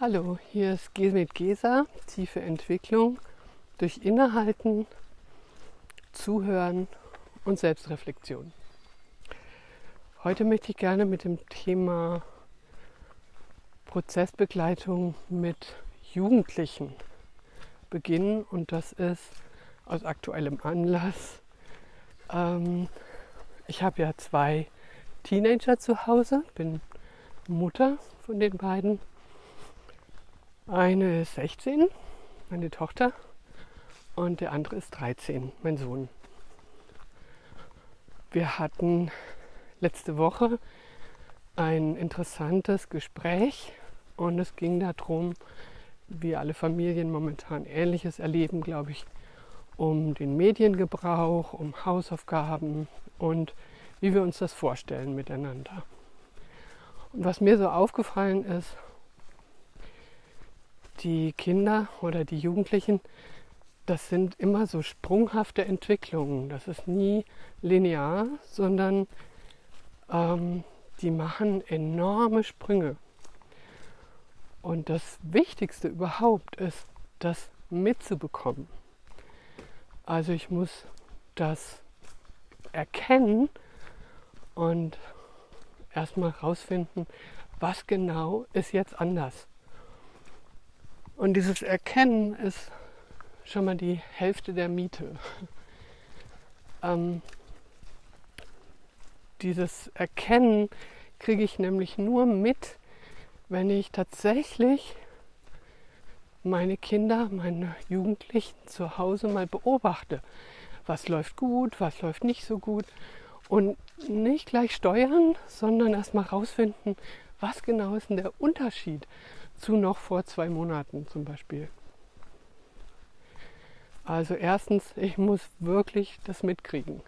Hallo, hier ist mit Gesa, tiefe Entwicklung durch Innehalten, Zuhören und Selbstreflexion. Heute möchte ich gerne mit dem Thema Prozessbegleitung mit Jugendlichen beginnen und das ist aus aktuellem Anlass. Ähm, ich habe ja zwei Teenager zu Hause, bin Mutter von den beiden eine ist 16, meine Tochter, und der andere ist 13, mein Sohn. Wir hatten letzte Woche ein interessantes Gespräch und es ging darum, wie alle Familien momentan Ähnliches erleben, glaube ich, um den Mediengebrauch, um Hausaufgaben und wie wir uns das vorstellen miteinander. Und was mir so aufgefallen ist, die Kinder oder die Jugendlichen, das sind immer so sprunghafte Entwicklungen. Das ist nie linear, sondern ähm, die machen enorme Sprünge. Und das Wichtigste überhaupt ist, das mitzubekommen. Also ich muss das erkennen und erstmal rausfinden, was genau ist jetzt anders. Und dieses Erkennen ist schon mal die Hälfte der Miete. ähm, dieses Erkennen kriege ich nämlich nur mit, wenn ich tatsächlich meine Kinder, meine Jugendlichen zu Hause mal beobachte. Was läuft gut, was läuft nicht so gut. Und nicht gleich steuern, sondern erstmal rausfinden, was genau ist denn der Unterschied zu noch vor zwei Monaten zum Beispiel. Also erstens, ich muss wirklich das mitkriegen,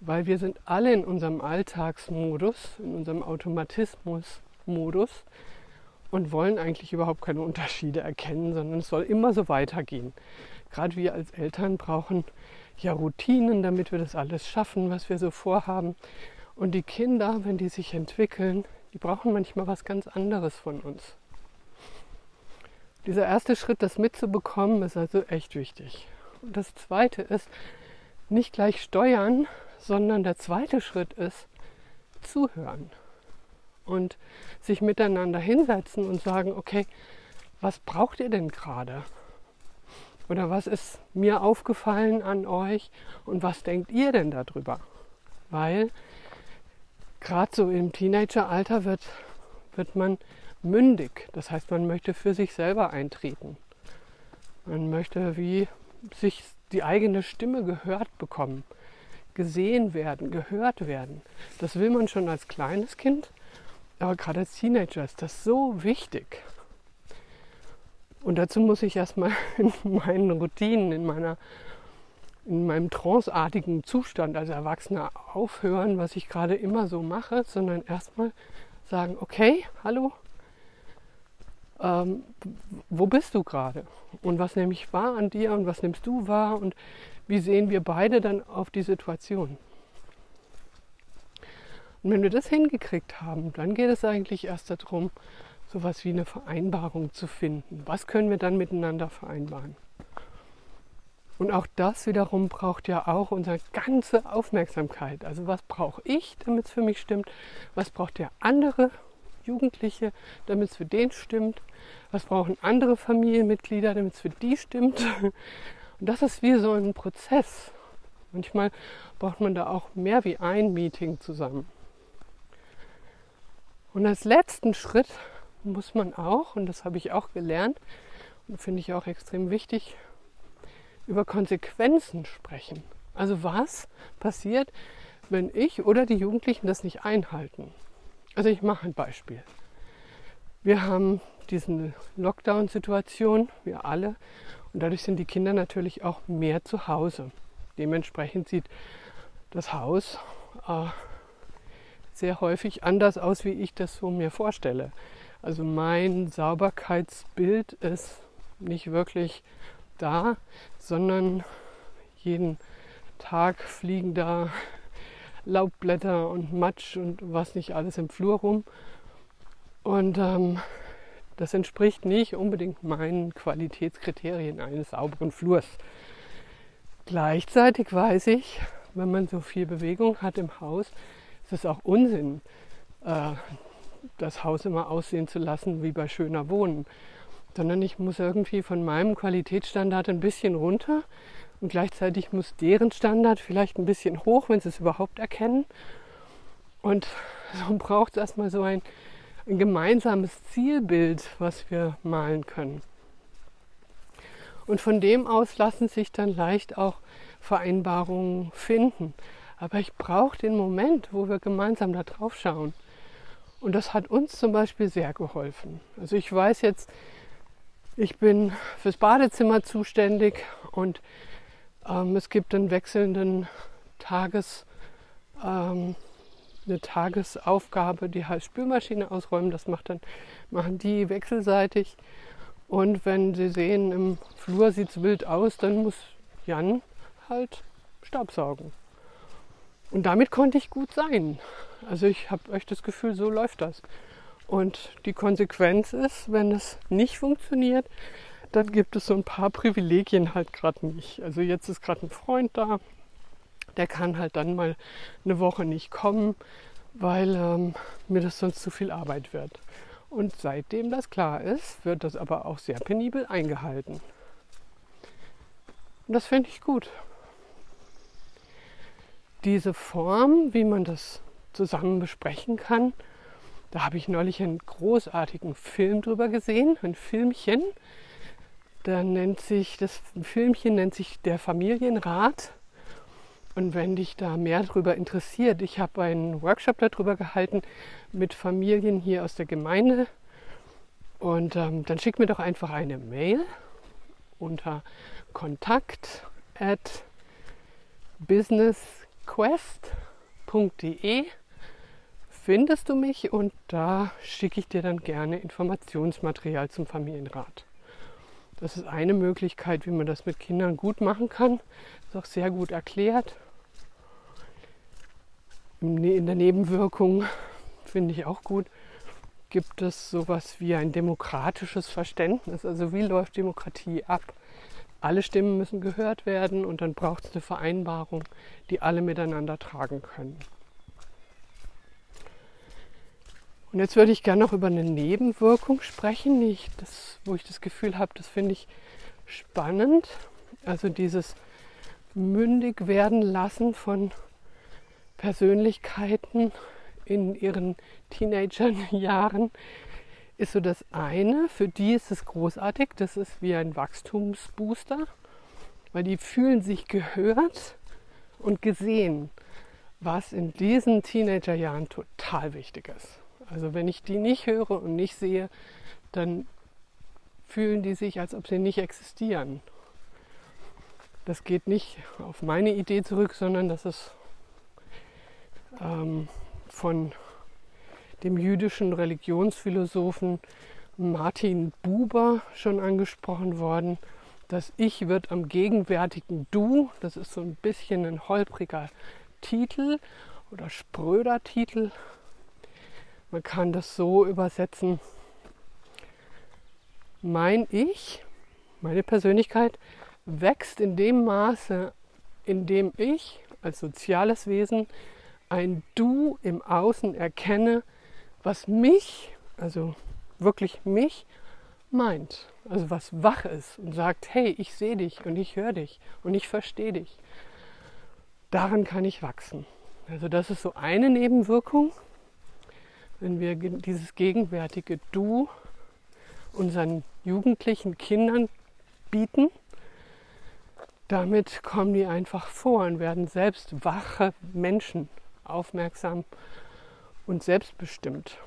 weil wir sind alle in unserem Alltagsmodus, in unserem Automatismusmodus und wollen eigentlich überhaupt keine Unterschiede erkennen, sondern es soll immer so weitergehen. Gerade wir als Eltern brauchen ja Routinen, damit wir das alles schaffen, was wir so vorhaben. Und die Kinder, wenn die sich entwickeln, die brauchen manchmal was ganz anderes von uns. Dieser erste Schritt, das mitzubekommen, ist also echt wichtig. Und das zweite ist, nicht gleich steuern, sondern der zweite Schritt ist zuhören und sich miteinander hinsetzen und sagen, okay, was braucht ihr denn gerade? Oder was ist mir aufgefallen an euch und was denkt ihr denn darüber? Weil gerade so im Teenageralter wird, wird man mündig. Das heißt, man möchte für sich selber eintreten. Man möchte wie sich die eigene Stimme gehört bekommen, gesehen werden, gehört werden. Das will man schon als kleines Kind, aber gerade als Teenager ist das so wichtig. Und dazu muss ich erstmal in meinen Routinen, in meiner in meinem tranceartigen Zustand als Erwachsener aufhören, was ich gerade immer so mache, sondern erstmal sagen, okay, hallo, ähm, wo bist du gerade? Und was nehme ich wahr an dir und was nimmst du wahr und wie sehen wir beide dann auf die Situation? Und wenn wir das hingekriegt haben, dann geht es eigentlich erst darum, so etwas wie eine Vereinbarung zu finden. Was können wir dann miteinander vereinbaren? Und auch das wiederum braucht ja auch unsere ganze Aufmerksamkeit. Also was brauche ich, damit es für mich stimmt? Was braucht der andere, Jugendliche, damit es für den stimmt. Was brauchen andere Familienmitglieder, damit es für die stimmt. Und das ist wie so ein Prozess. Manchmal braucht man da auch mehr wie ein Meeting zusammen. Und als letzten Schritt muss man auch, und das habe ich auch gelernt und finde ich auch extrem wichtig, über Konsequenzen sprechen. Also was passiert, wenn ich oder die Jugendlichen das nicht einhalten? Also ich mache ein Beispiel. Wir haben diese Lockdown-Situation, wir alle, und dadurch sind die Kinder natürlich auch mehr zu Hause. Dementsprechend sieht das Haus äh, sehr häufig anders aus, wie ich das so mir vorstelle. Also mein Sauberkeitsbild ist nicht wirklich da, sondern jeden Tag fliegen da Laubblätter und Matsch und was nicht alles im Flur rum. Und ähm, Das entspricht nicht unbedingt meinen Qualitätskriterien eines sauberen Flurs. Gleichzeitig weiß ich, wenn man so viel Bewegung hat im Haus, ist es auch Unsinn, äh, das Haus immer aussehen zu lassen wie bei schöner Wohnen. Sondern ich muss irgendwie von meinem Qualitätsstandard ein bisschen runter und gleichzeitig muss deren Standard vielleicht ein bisschen hoch, wenn sie es überhaupt erkennen. Und so braucht es erstmal so ein, ein gemeinsames Zielbild, was wir malen können. Und von dem aus lassen sich dann leicht auch Vereinbarungen finden. Aber ich brauche den Moment, wo wir gemeinsam da drauf schauen. Und das hat uns zum Beispiel sehr geholfen. Also ich weiß jetzt, ich bin fürs Badezimmer zuständig und ähm, es gibt einen wechselnden Tages, ähm, eine Tagesaufgabe, die heißt Spülmaschine ausräumen. Das macht dann, machen die wechselseitig. Und wenn sie sehen, im Flur sieht es wild aus, dann muss Jan halt Staubsaugen. Und damit konnte ich gut sein. Also ich habe echt das Gefühl, so läuft das. Und die Konsequenz ist, wenn es nicht funktioniert, dann gibt es so ein paar Privilegien halt gerade nicht. Also jetzt ist gerade ein Freund da, der kann halt dann mal eine Woche nicht kommen, weil ähm, mir das sonst zu viel Arbeit wird. Und seitdem das klar ist, wird das aber auch sehr penibel eingehalten. Und das finde ich gut. Diese Form, wie man das zusammen besprechen kann, da habe ich neulich einen großartigen Film drüber gesehen, ein Filmchen. Da nennt sich, das Filmchen nennt sich Der Familienrat. Und wenn dich da mehr darüber interessiert, ich habe einen Workshop darüber gehalten mit Familien hier aus der Gemeinde. Und ähm, dann schick mir doch einfach eine Mail unter kontakt at businessquest.de findest du mich und da schicke ich dir dann gerne Informationsmaterial zum Familienrat. Das ist eine Möglichkeit, wie man das mit Kindern gut machen kann. Ist auch sehr gut erklärt. Ne-, in der Nebenwirkung finde ich auch gut. Gibt es sowas wie ein demokratisches Verständnis? Also wie läuft Demokratie ab? Alle Stimmen müssen gehört werden und dann braucht es eine Vereinbarung, die alle miteinander tragen können. Und jetzt würde ich gerne noch über eine Nebenwirkung sprechen, ich das, wo ich das Gefühl habe, das finde ich spannend. Also dieses mündig werden lassen von Persönlichkeiten in ihren Teenagerjahren ist so das eine. Für die ist es großartig. Das ist wie ein Wachstumsbooster, weil die fühlen sich gehört und gesehen, was in diesen Teenagerjahren total wichtig ist. Also wenn ich die nicht höre und nicht sehe, dann fühlen die sich, als ob sie nicht existieren. Das geht nicht auf meine Idee zurück, sondern das ist ähm, von dem jüdischen Religionsphilosophen Martin Buber schon angesprochen worden. Das Ich wird am gegenwärtigen Du, das ist so ein bisschen ein holpriger Titel oder spröder Titel, man kann das so übersetzen. Mein Ich, meine Persönlichkeit, wächst in dem Maße, in dem ich als soziales Wesen ein Du im Außen erkenne, was mich, also wirklich mich, meint. Also was wach ist und sagt, hey, ich sehe dich und ich höre dich und ich verstehe dich. Daran kann ich wachsen. Also das ist so eine Nebenwirkung wenn wir dieses gegenwärtige Du unseren jugendlichen Kindern bieten, damit kommen die einfach vor und werden selbst wache Menschen, aufmerksam und selbstbestimmt.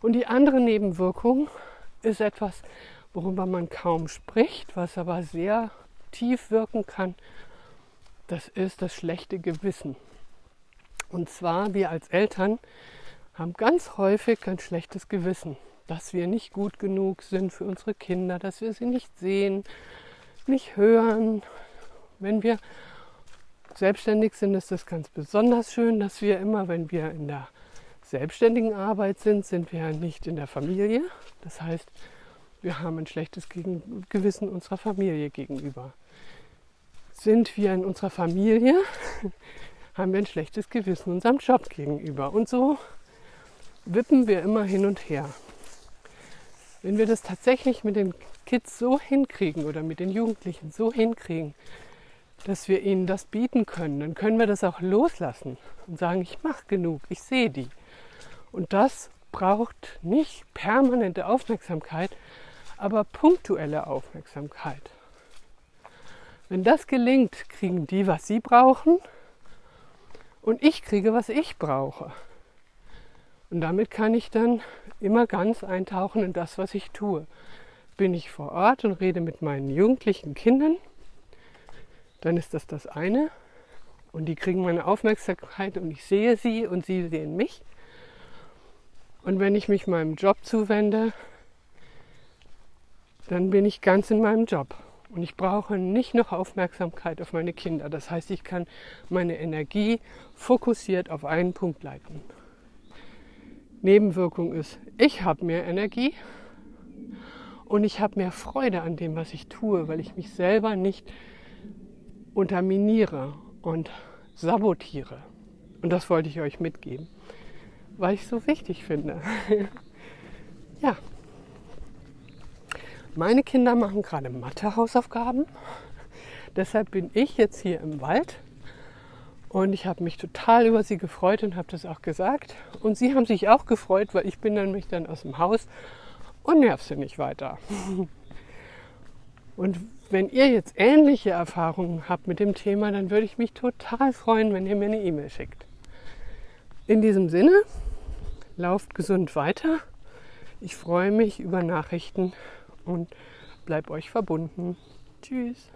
Und die andere Nebenwirkung ist etwas, worüber man kaum spricht, was aber sehr tief wirken kann. Das ist das schlechte Gewissen. Und zwar wir als Eltern haben ganz häufig ein schlechtes Gewissen, dass wir nicht gut genug sind für unsere Kinder, dass wir sie nicht sehen, nicht hören. Wenn wir selbstständig sind, ist das ganz besonders schön, dass wir immer, wenn wir in der selbstständigen Arbeit sind, sind wir nicht in der Familie. Das heißt, wir haben ein schlechtes Gewissen unserer Familie gegenüber. Sind wir in unserer Familie, haben wir ein schlechtes Gewissen unserem Job gegenüber. Und so wippen wir immer hin und her. Wenn wir das tatsächlich mit den Kids so hinkriegen oder mit den Jugendlichen so hinkriegen, dass wir ihnen das bieten können, dann können wir das auch loslassen und sagen, ich mache genug, ich sehe die. Und das braucht nicht permanente Aufmerksamkeit, aber punktuelle Aufmerksamkeit. Wenn das gelingt, kriegen die, was sie brauchen und ich kriege, was ich brauche. Und damit kann ich dann immer ganz eintauchen in das, was ich tue. Bin ich vor Ort und rede mit meinen jugendlichen Kindern, dann ist das das eine. Und die kriegen meine Aufmerksamkeit und ich sehe sie und sie sehen mich. Und wenn ich mich meinem Job zuwende, dann bin ich ganz in meinem Job. Und ich brauche nicht noch Aufmerksamkeit auf meine Kinder. Das heißt, ich kann meine Energie fokussiert auf einen Punkt leiten. Nebenwirkung ist, ich habe mehr Energie und ich habe mehr Freude an dem, was ich tue, weil ich mich selber nicht unterminiere und sabotiere. Und das wollte ich euch mitgeben, weil ich es so wichtig finde. ja. Meine Kinder machen gerade Mathe-Hausaufgaben. Deshalb bin ich jetzt hier im Wald und ich habe mich total über sie gefreut und habe das auch gesagt. Und sie haben sich auch gefreut, weil ich bin nämlich dann aus dem Haus und nerv sie nicht weiter. Und wenn ihr jetzt ähnliche Erfahrungen habt mit dem Thema, dann würde ich mich total freuen, wenn ihr mir eine E-Mail schickt. In diesem Sinne, lauft gesund weiter. Ich freue mich über Nachrichten und bleib euch verbunden. Tschüss.